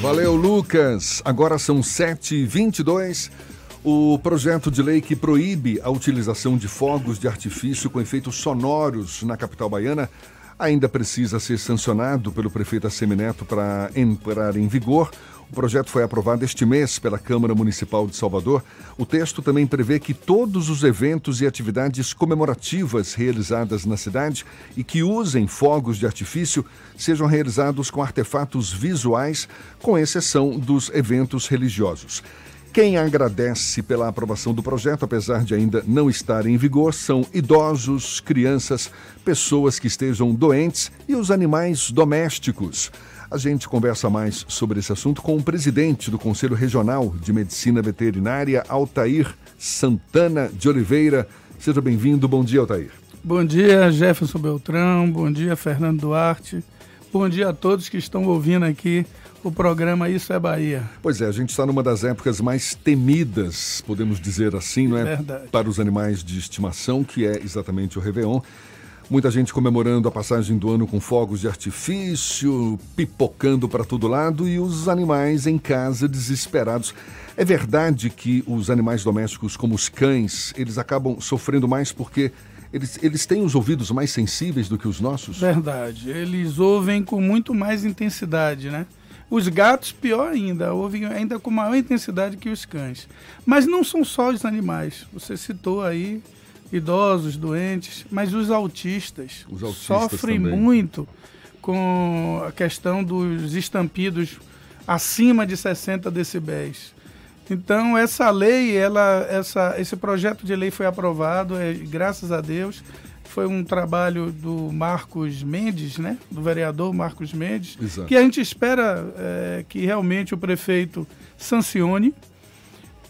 Valeu, Lucas. Agora são 7h22. O projeto de lei que proíbe a utilização de fogos de artifício com efeitos sonoros na capital baiana ainda precisa ser sancionado pelo prefeito Assemineto para entrar em vigor. O projeto foi aprovado este mês pela Câmara Municipal de Salvador. O texto também prevê que todos os eventos e atividades comemorativas realizadas na cidade e que usem fogos de artifício sejam realizados com artefatos visuais, com exceção dos eventos religiosos. Quem agradece pela aprovação do projeto, apesar de ainda não estar em vigor, são idosos, crianças, pessoas que estejam doentes e os animais domésticos. A gente conversa mais sobre esse assunto com o presidente do Conselho Regional de Medicina Veterinária, Altair Santana de Oliveira. Seja bem-vindo. Bom dia, Altair. Bom dia, Jefferson Beltrão. Bom dia, Fernando Duarte. Bom dia a todos que estão ouvindo aqui o programa Isso é Bahia. Pois é, a gente está numa das épocas mais temidas, podemos dizer assim, não é? Verdade. Para os animais de estimação, que é exatamente o Réveillon. Muita gente comemorando a passagem do ano com fogos de artifício, pipocando para todo lado e os animais em casa desesperados. É verdade que os animais domésticos, como os cães, eles acabam sofrendo mais porque eles, eles têm os ouvidos mais sensíveis do que os nossos? Verdade. Eles ouvem com muito mais intensidade, né? Os gatos, pior ainda, ouvem ainda com maior intensidade que os cães. Mas não são só os animais. Você citou aí idosos, doentes, mas os autistas, Os autistas sofrem também. muito com a questão dos estampidos acima de 60 decibéis. Então essa lei, ela, essa, esse projeto de lei foi aprovado, é, graças a Deus. Foi um trabalho do Marcos Mendes, né? Do vereador Marcos Mendes, Exato. que a gente espera é, que realmente o prefeito sancione,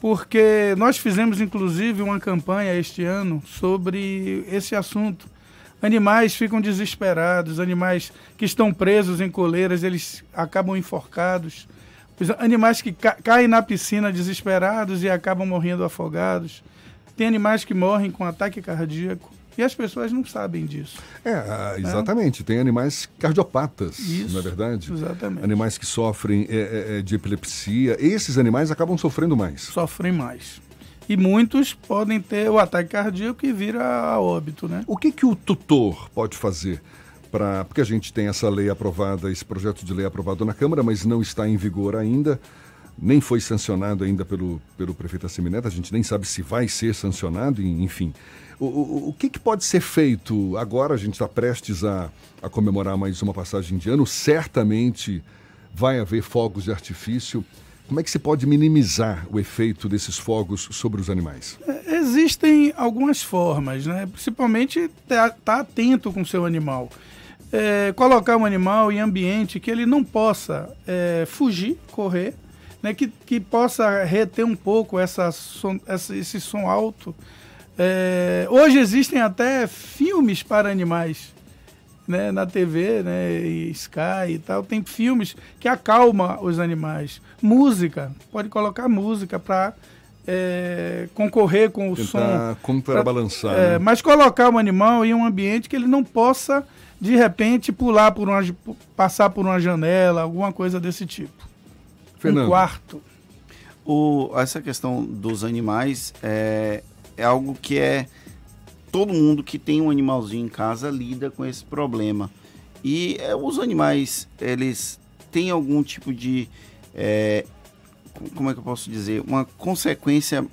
porque nós fizemos inclusive uma campanha este ano sobre esse assunto. Animais ficam desesperados, animais que estão presos em coleiras, eles acabam enforcados. Os animais que ca caem na piscina desesperados e acabam morrendo afogados. Tem animais que morrem com ataque cardíaco. E as pessoas não sabem disso. É, ah, exatamente. Tem animais cardiopatas, Isso, não é verdade? exatamente. Animais que sofrem é, é, é, de epilepsia. Esses animais acabam sofrendo mais. Sofrem mais. E muitos podem ter o ataque cardíaco e vira a óbito, né? O que, que o tutor pode fazer para. Porque a gente tem essa lei aprovada, esse projeto de lei aprovado na Câmara, mas não está em vigor ainda, nem foi sancionado ainda pelo, pelo prefeito Assemineto, a gente nem sabe se vai ser sancionado, enfim. O, o, o que, que pode ser feito agora? A gente está prestes a, a comemorar mais uma passagem de ano, certamente vai haver fogos de artifício. Como é que se pode minimizar o efeito desses fogos sobre os animais? É, Existem algumas formas, né? Principalmente estar tá atento com o seu animal. É, colocar um animal em ambiente que ele não possa é, fugir, correr, né? que, que possa reter um pouco essa som- essa- esse som alto. É, hoje existem até filmes para animais né, na TV, né, e Sky e tal, tem filmes que acalma os animais. Música, pode colocar música para concorrer com o som. Tentar contrabalançar. É, né? Mas colocar o animal em um ambiente que ele não possa, de repente, pular por uma, passar por uma janela, alguma coisa desse tipo. Fernando. Um quarto. O, essa questão dos animais é, é algo que é todo mundo que tem um animalzinho em casa lida com esse problema e é, os animais eles têm algum tipo de é, co- como é que eu posso dizer uma consequência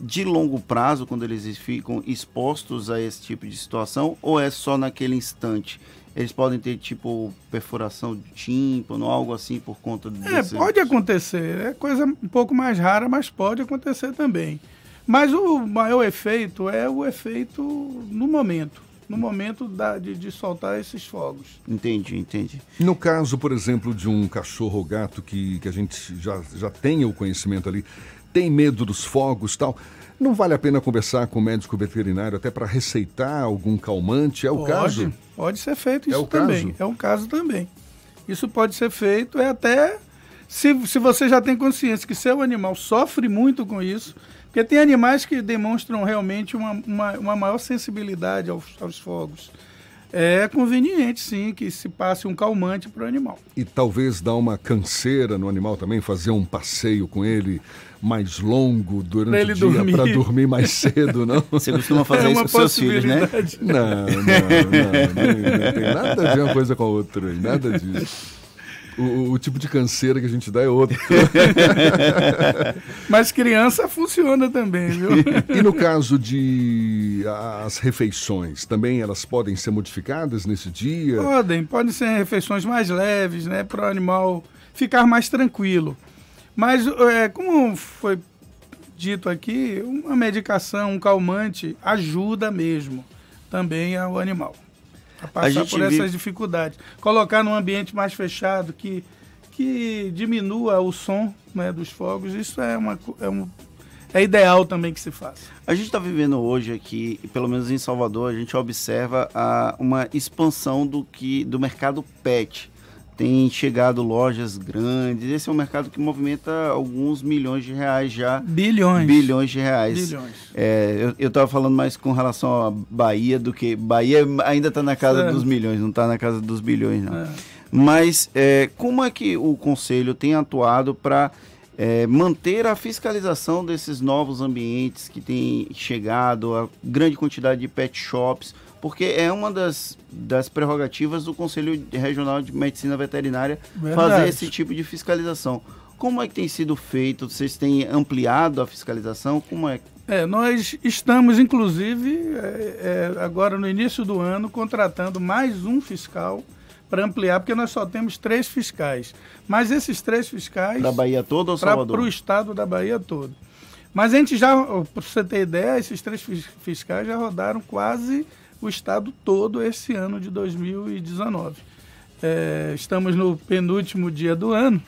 de longo prazo quando eles ficam expostos a esse tipo de situação ou é só naquele instante eles podem ter tipo perfuração de tímpano algo assim por conta É, desse... pode acontecer. É coisa um pouco mais rara, mas pode acontecer também. Mas o maior efeito é o efeito no momento. No momento da- de, de soltar esses fogos. Entendi, entendi. No caso, por exemplo, de um cachorro ou gato que, que a gente já, já tenha o conhecimento ali, tem medo dos fogos tal, não vale a pena conversar com o médico veterinário até para receitar algum calmante? É o pode, caso? Pode ser feito É isso o também. caso? É um caso também. Isso pode ser feito, é até se, se você já tem consciência que seu animal sofre muito com isso, porque tem animais que demonstram realmente uma, uma, uma maior sensibilidade aos, aos fogos. É conveniente sim que se passe um calmante para o animal. E talvez dar uma canseira no animal também, fazer um passeio com ele mais longo durante o dia para dormir mais cedo, não? Você costuma fazer é isso com seus filhos, né? Não, não, não, não, tem nada a ver uma coisa com a outra, nada disso. O, o, tipo de canseira que a gente dá é outro. Mas criança funciona também, viu? E no caso de as refeições, também elas podem ser modificadas nesse dia? Podem, podem ser refeições mais leves, né? Para o animal ficar mais tranquilo. Mas, é, como foi dito aqui, uma medicação, um calmante ajuda mesmo também ao animal a passar a por essas vive... dificuldades. Colocar num ambiente mais fechado que, que diminua o som né, dos fogos, isso é, uma, é, um, é ideal também que se faça. A gente está vivendo hoje aqui, pelo menos em Salvador, a gente observa a, uma expansão do, que, do mercado pet tem chegado lojas grandes. Esse é um mercado que movimenta alguns milhões de reais já. Bilhões. Bilhões de reais. Bilhões. É, eu estava falando mais com relação à Bahia do que. Bahia ainda está na casa é. dos milhões, não está na casa dos bilhões, não. É. Mas é, como é que o Conselho tem atuado para é, manter a fiscalização desses novos ambientes que têm chegado, a grande quantidade de pet shops? Porque é uma das, das prerrogativas do Conselho Regional de Medicina Veterinária Verdade. fazer esse tipo de fiscalização. Como é que tem sido feito? Vocês têm ampliado a fiscalização? Como é? É, nós estamos, inclusive, é, é, agora no início do ano, contratando mais um fiscal para ampliar, porque nós só temos três fiscais. Mas esses três fiscais. Da Bahia toda ou Salvador? Para o estado da Bahia todo. Mas a gente já, para você ter ideia, esses três fiscais já rodaram quase o estado todo esse ano de 2019. É, estamos no penúltimo dia do ano,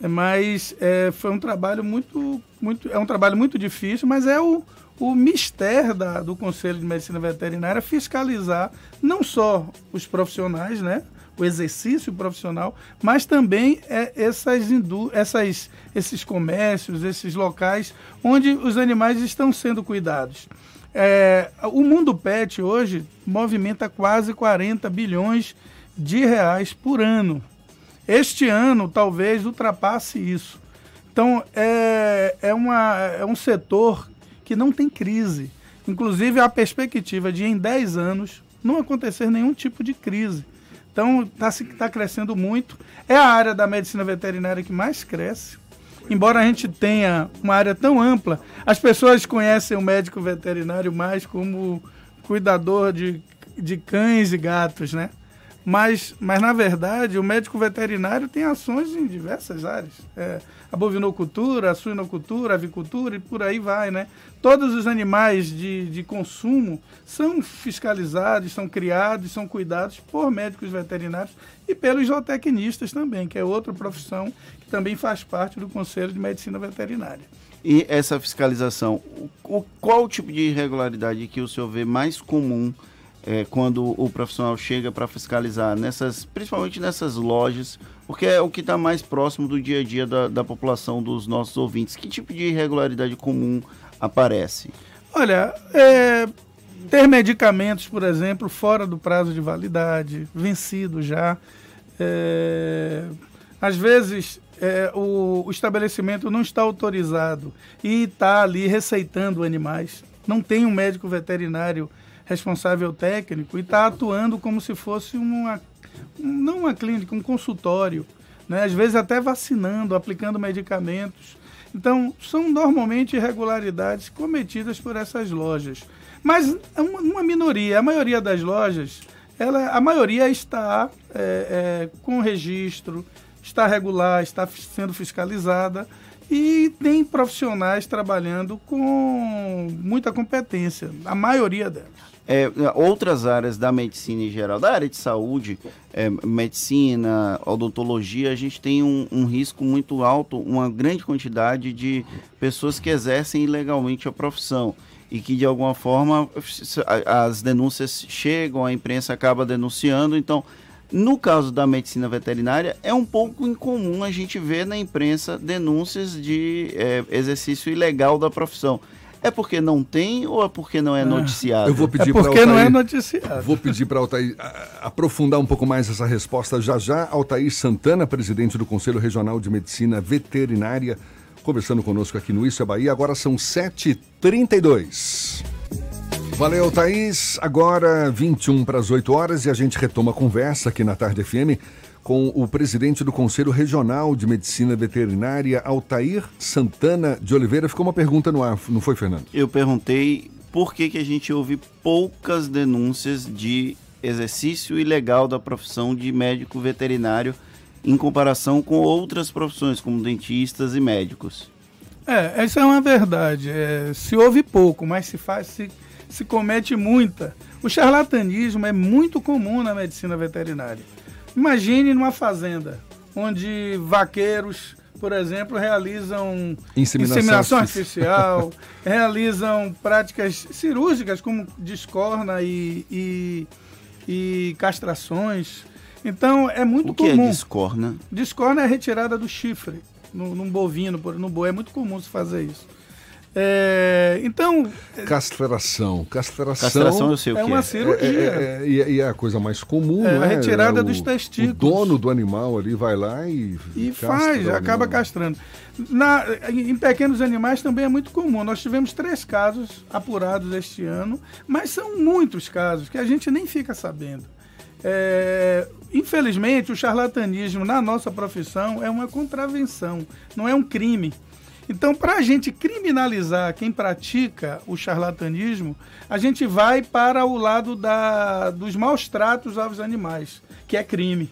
mas é, foi um trabalho muito, muito, é um trabalho muito difícil, mas é o, o mistério da, do Conselho de Medicina Veterinária fiscalizar não só os profissionais, né, o exercício profissional, mas também é, essas, essas, esses comércios, esses locais onde os animais estão sendo cuidados. É, o mundo pet hoje movimenta quase 40 bilhões de reais por ano. Este ano talvez ultrapasse isso. Então é, é, uma, é um setor que não tem crise. Inclusive a perspectiva de em 10 anos não acontecer nenhum tipo de crise. Então está tá crescendo muito. É a área da medicina veterinária que mais cresce embora a gente tenha uma área tão ampla, as pessoas conhecem o médico veterinário mais como cuidador de, de cães e gatos, né? Mas, mas, na verdade, o médico veterinário tem ações em diversas áreas. É, a bovinocultura, a suinocultura, a avicultura e por aí vai, né? Todos os animais de, de consumo são fiscalizados, são criados, são cuidados por médicos veterinários e pelos zootecnistas também, que é outra profissão que também faz parte do Conselho de Medicina Veterinária. E essa fiscalização, o, qual o tipo de irregularidade que o senhor vê mais comum é, quando o profissional chega para fiscalizar, nessas, principalmente nessas lojas, porque é o que está mais próximo do dia a dia da, da população dos nossos ouvintes. Que tipo de irregularidade comum aparece? Olha, é, ter medicamentos, por exemplo, fora do prazo de validade, vencido já. É, às vezes é, o, o, estabelecimento não está autorizado e está ali receitando animais. Não tem um médico veterinário responsável técnico e está atuando como se fosse uma, não uma clínica, um consultório, né? às vezes até vacinando, aplicando medicamentos. Então, são normalmente irregularidades cometidas por essas lojas. Mas é uma, uma minoria, a maioria das lojas, ela, a maioria está é, é, com registro, está regular, está sendo fiscalizada e tem profissionais trabalhando com muita competência, a maioria delas é, outras áreas da medicina em geral, da área de saúde, é, medicina, odontologia, a gente tem um, um, risco muito alto, uma grande quantidade de pessoas que exercem ilegalmente a profissão e que de alguma forma as denúncias chegam, a imprensa acaba denunciando. Então, no caso da medicina veterinária, é um pouco incomum a gente ver na imprensa denúncias de é, exercício ilegal da profissão É porque não tem ou é porque não é, é. noticiado? Eu vou pedir é porque Altair, não é noticiado. Vou pedir para Altair aprofundar um pouco mais essa resposta já já. Altair Santana, presidente do Conselho Regional de Medicina Veterinária, conversando conosco aqui no Isso é Bahia. Agora são 7h32. Valeu, Thaís. Agora 21 para as 8 horas e a gente retoma a conversa aqui na Tarde FM com o presidente do Conselho Regional de Medicina Veterinária, Altair Santana de Oliveira. Ficou uma pergunta no ar, não foi, Fernando? Eu perguntei por que, que a gente ouve poucas denúncias de exercício ilegal da profissão de médico veterinário em comparação com outras profissões, como dentistas e médicos. É, essa é uma verdade. É, se ouve pouco, mas se faz, se, se comete muita. O charlatanismo é muito comum na medicina veterinária. Imagine numa fazenda, onde vaqueiros, por exemplo, realizam inseminação, inseminação artificial, realizam práticas cirúrgicas como descorna e, e, e castrações. Então é muito o que comum. É descorna? Descorna é a retirada do chifre no, num bovino, no boi. É muito comum se fazer isso. É, então. Castração. Castração. Castração eu sei o é que uma é. cirurgia. É, é, é, e é a coisa mais comum, é, né? A retirada o, dos testículos. O dono do animal ali vai lá e. E faz, acaba castrando. Na, em pequenos animais também é muito comum. Nós tivemos três casos apurados este ano, mas são muitos casos que a gente nem fica sabendo. É, infelizmente, o charlatanismo na nossa profissão é uma contravenção, não é um crime. Então, para a gente criminalizar quem pratica o charlatanismo, a gente vai para o lado da, dos maus tratos aos animais, que é crime.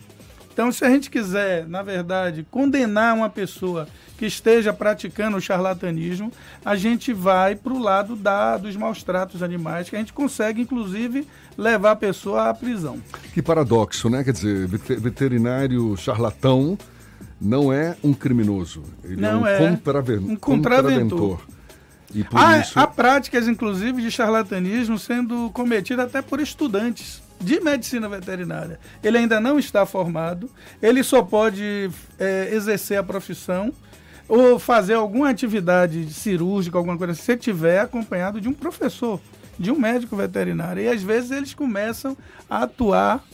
Então, se a gente quiser, na verdade, condenar uma pessoa que esteja praticando o charlatanismo, a gente vai para o lado da, dos maus tratos animais, que a gente consegue, inclusive, levar a pessoa à prisão. Que paradoxo, né? Quer dizer, veterinário charlatão não é um criminoso, ele não é um, é contraven um contraventor. E por há, isso... há práticas, inclusive, de charlatanismo sendo cometidas até por estudantes de medicina veterinária. Ele ainda não está formado, ele só pode é, exercer a profissão ou fazer alguma atividade cirúrgica, alguma coisa, se tiver acompanhado de um professor, de um médico veterinário. E às vezes eles começam a atuar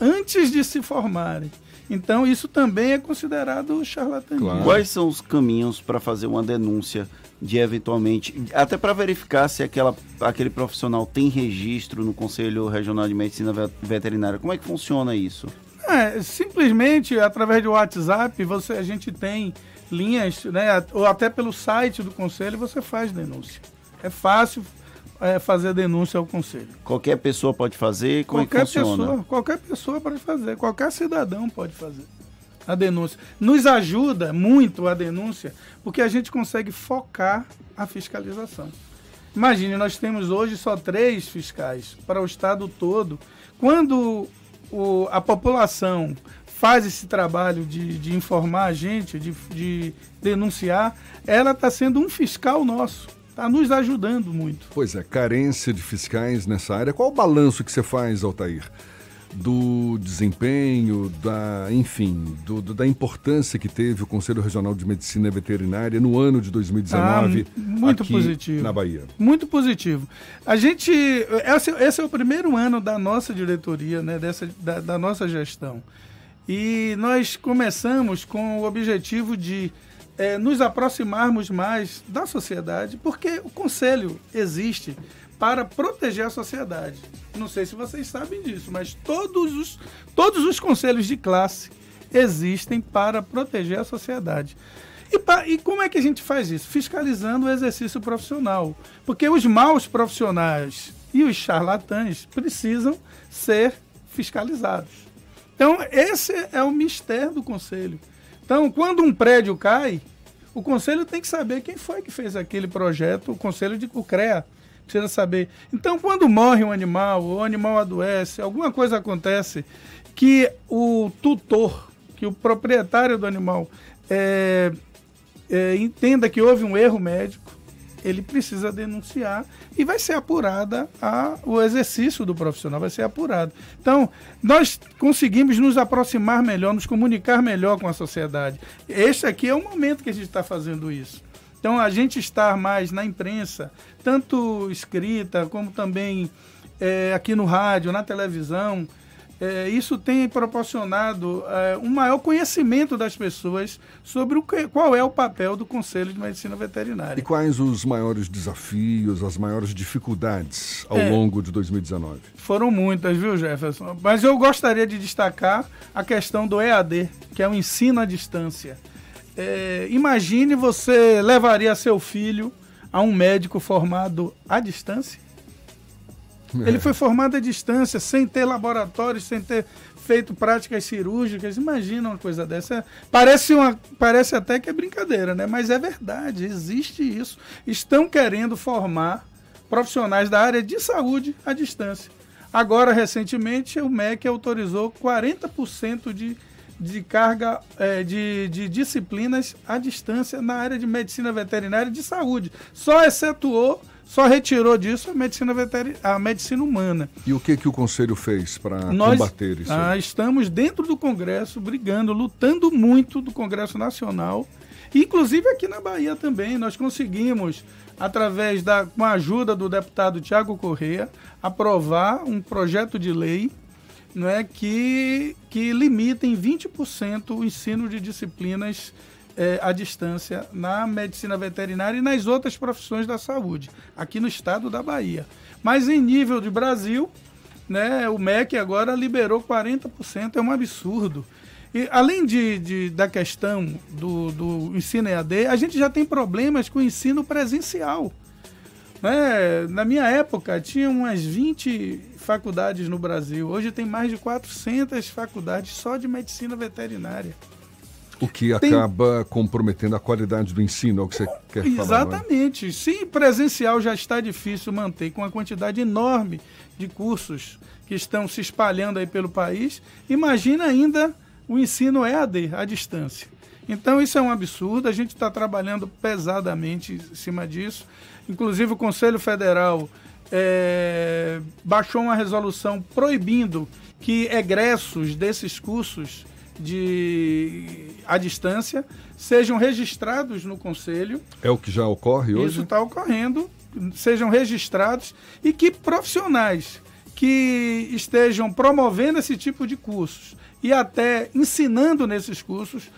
antes de se formarem. Então, isso também é considerado charlatanismo. Claro. Quais são os caminhos para fazer uma denúncia de eventualmente, até para verificar se aquela, aquele profissional tem registro no Conselho Regional de Medicina Veterinária? Como é que funciona isso? É, simplesmente através do WhatsApp, você, a gente tem linhas, né, ou até pelo site do Conselho você faz denúncia. É fácil é, fazer denúncia ao conselho. Qualquer pessoa pode fazer? Como qualquer é que funciona? Pessoa, qualquer pessoa pode fazer, qualquer cidadão pode fazer a denúncia. Nos ajuda muito a denúncia, porque a gente consegue focar a fiscalização. Imagine, nós temos hoje só três fiscais para o estado todo. Quando o, a população faz esse trabalho de, de informar a gente, de, de denunciar, ela está sendo um fiscal nosso está nos ajudando muito. Pois é, carência de fiscais nessa área. Qual o balanço que você faz, Altair? Do desempenho, da, enfim, do, do, da importância que teve o Conselho Regional de Medicina Veterinária no ano de 2019 ah, muito positivo. na Bahia. Muito positivo. A gente, esse, esse, é o primeiro ano da nossa diretoria, né, dessa, da, da nossa gestão. E nós começamos com o objetivo de é, nos aproximarmos mais da sociedade, porque o conselho existe para proteger a sociedade. Não sei se vocês sabem disso, mas todos os, todos os conselhos de classe existem para proteger a sociedade. E, e, como é que a gente faz isso? Fiscalizando o exercício profissional. Porque os maus profissionais e os charlatães precisam ser fiscalizados. Então, esse é o mistério do conselho. Então, quando um prédio cai, o conselho tem que saber quem foi que fez aquele projeto, o conselho de o CREA precisa saber. Então, quando morre um animal, o animal adoece, alguma coisa acontece que o tutor, que o proprietário do animal é, é, entenda que houve um erro médico, ele precisa denunciar e vai ser apurada a, o exercício do profissional, vai ser apurado. Então, nós conseguimos nos aproximar melhor, nos comunicar melhor com a sociedade. Este aqui é o momento que a gente está fazendo isso. Então, a gente estar mais na imprensa, tanto escrita como também é, aqui no rádio, na televisão, é, isso tem proporcionado é, um maior conhecimento das pessoas sobre o que, qual é o papel do Conselho de Medicina Veterinária. E quais os maiores desafios, as maiores dificuldades ao é, longo de 2019? Foram muitas, viu, Jefferson? Mas eu gostaria de destacar a questão do EAD, que é o ensino à distância. É, imagine você levaria seu filho a um médico formado à distância? Ele foi formado à distância, sem ter laboratórios, sem ter feito práticas cirúrgicas. Imagina uma coisa dessa. Parece, uma, parece até que é brincadeira, né? Mas é verdade, existe isso. Estão querendo formar profissionais da área de saúde à distância. Agora, recentemente, o MEC autorizou 40% de, de carga é, de, de disciplinas à distância na área de medicina veterinária e de saúde. Só excetuou só retirou disso a medicina veterinária, a medicina humana. E o que que o conselho fez para combater isso? Ah, estamos dentro do Congresso brigando, lutando muito do Congresso Nacional, inclusive aqui na Bahia também nós conseguimos através da com a ajuda do deputado Tiago Correa aprovar um projeto de lei não é que que limita em 20% o ensino de disciplinas é, à distância na medicina veterinária e nas outras profissões da saúde, aqui no estado da Bahia. Mas em nível de Brasil, né, o MEC agora liberou 40%, é um absurdo. E além de, de, da questão do, do ensino EAD, a gente já tem problemas com o ensino presencial. Né? Na minha época, tinha umas 20 faculdades no Brasil. Hoje tem mais de 400 faculdades só de medicina veterinária. O que Tem... acaba comprometendo a qualidade do ensino, é o que você quer falar. Exatamente. Agora. Se presencial já está difícil manter com a quantidade enorme de cursos que estão se espalhando aí pelo país, imagina ainda o ensino EAD, à distância. Então isso é um absurdo, a gente está trabalhando pesadamente em cima disso. Inclusive o Conselho Federal é, baixou uma resolução proibindo que egressos desses cursos de à distância sejam registrados no conselho. É o que já ocorre hoje? Isso está ocorrendo, sejam registrados e que profissionais que estejam promovendo esse tipo de cursos e até ensinando nesses cursos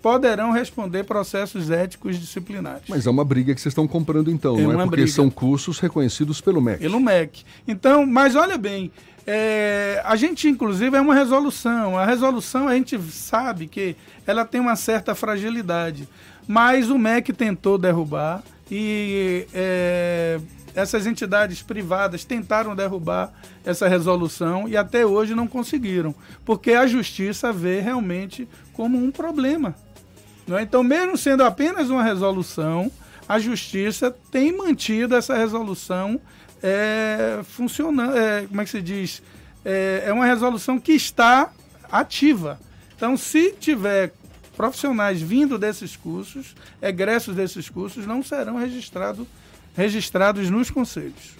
poderão responder processos éticos disciplinares. Mas é uma briga que vocês estão comprando então, é não é? Porque briga. são cursos reconhecidos pelo MEC. Pelo MEC. Então, mas olha bem, é, a gente, inclusive, é uma resolução. A resolução a gente sabe que ela tem uma certa fragilidade. Mas o MEC tentou derrubar e é, essas entidades privadas tentaram derrubar essa resolução e até hoje não conseguiram, porque a justiça vê realmente como um problema. É? Então, mesmo sendo apenas uma resolução, a justiça tem mantido essa resolução é, funcionando, é, como é que se diz? É, é uma resolução que está ativa. Então, se tiver profissionais vindo desses cursos, egressos desses cursos, não serão registrado, registrados nos conselhos.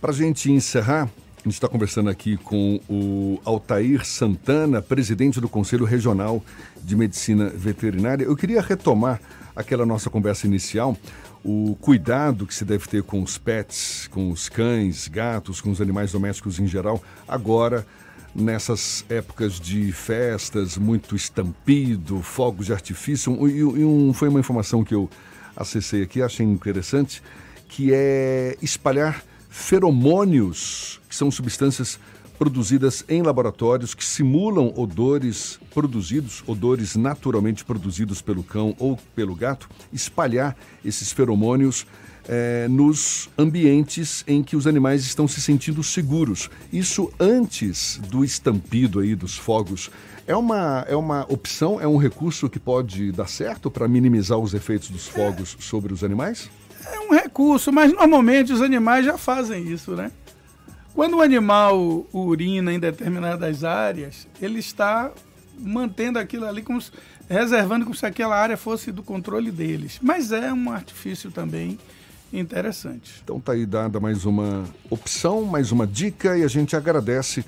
Para a gente encerrar, a gente está conversando aqui com o Altair Santana, presidente do Conselho Regional de Medicina Veterinária. Eu queria retomar aquela nossa conversa inicial, o cuidado que se deve ter com os pets, com os cães, gatos, com os animais domésticos em geral, agora nessas épocas de festas, muito estampido, fogos de artifício. E, um, foi uma informação que eu acessei aqui, achei interessante, que é espalhar feromônios, que são substâncias produzidas em laboratórios que simulam odores produzidos, odores naturalmente produzidos pelo cão ou pelo gato, espalhar esses feromônios é, nos ambientes em que os animais estão se sentindo seguros. Isso antes do estampido aí dos fogos. É uma, é uma opção, é um recurso que pode dar certo para minimizar os efeitos dos fogos é, sobre os animais? É um recurso, mas normalmente os animais já fazem isso, né? Quando o animal urina em determinadas áreas, ele está mantendo aquilo ali como se, reservando como se aquela área fosse do controle deles. Mas é um artifício também interessante. Então tá aí dada mais uma opção, mais uma dica e a gente agradece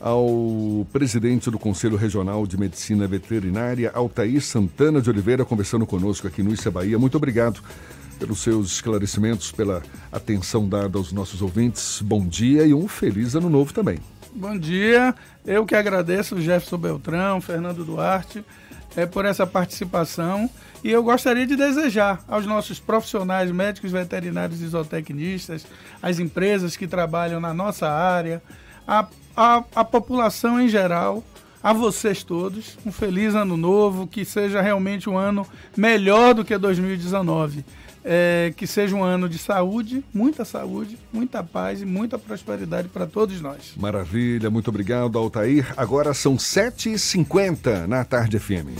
ao presidente do Conselho Regional de Medicina Veterinária, Altair Santana de Oliveira, conversando conosco aqui no Issa Bahia. Muito obrigado pelos seus esclarecimentos, pela atenção dada aos nossos ouvintes. Bom dia e um feliz ano novo também. Bom dia, eu que agradeço Jefferson Beltrão, Fernando Duarte, é, por essa participação e eu gostaria de desejar aos nossos profissionais, médicos veterinários e zootecnistas, as empresas que trabalham na nossa área, a, a população em geral, a vocês todos, um feliz ano novo, que seja realmente um ano melhor do que 2019. É, que seja um ano de saúde, muita saúde, muita paz e muita prosperidade para todos nós. Maravilha, muito obrigado, Altair. Agora são 7h50 na Tarde FM.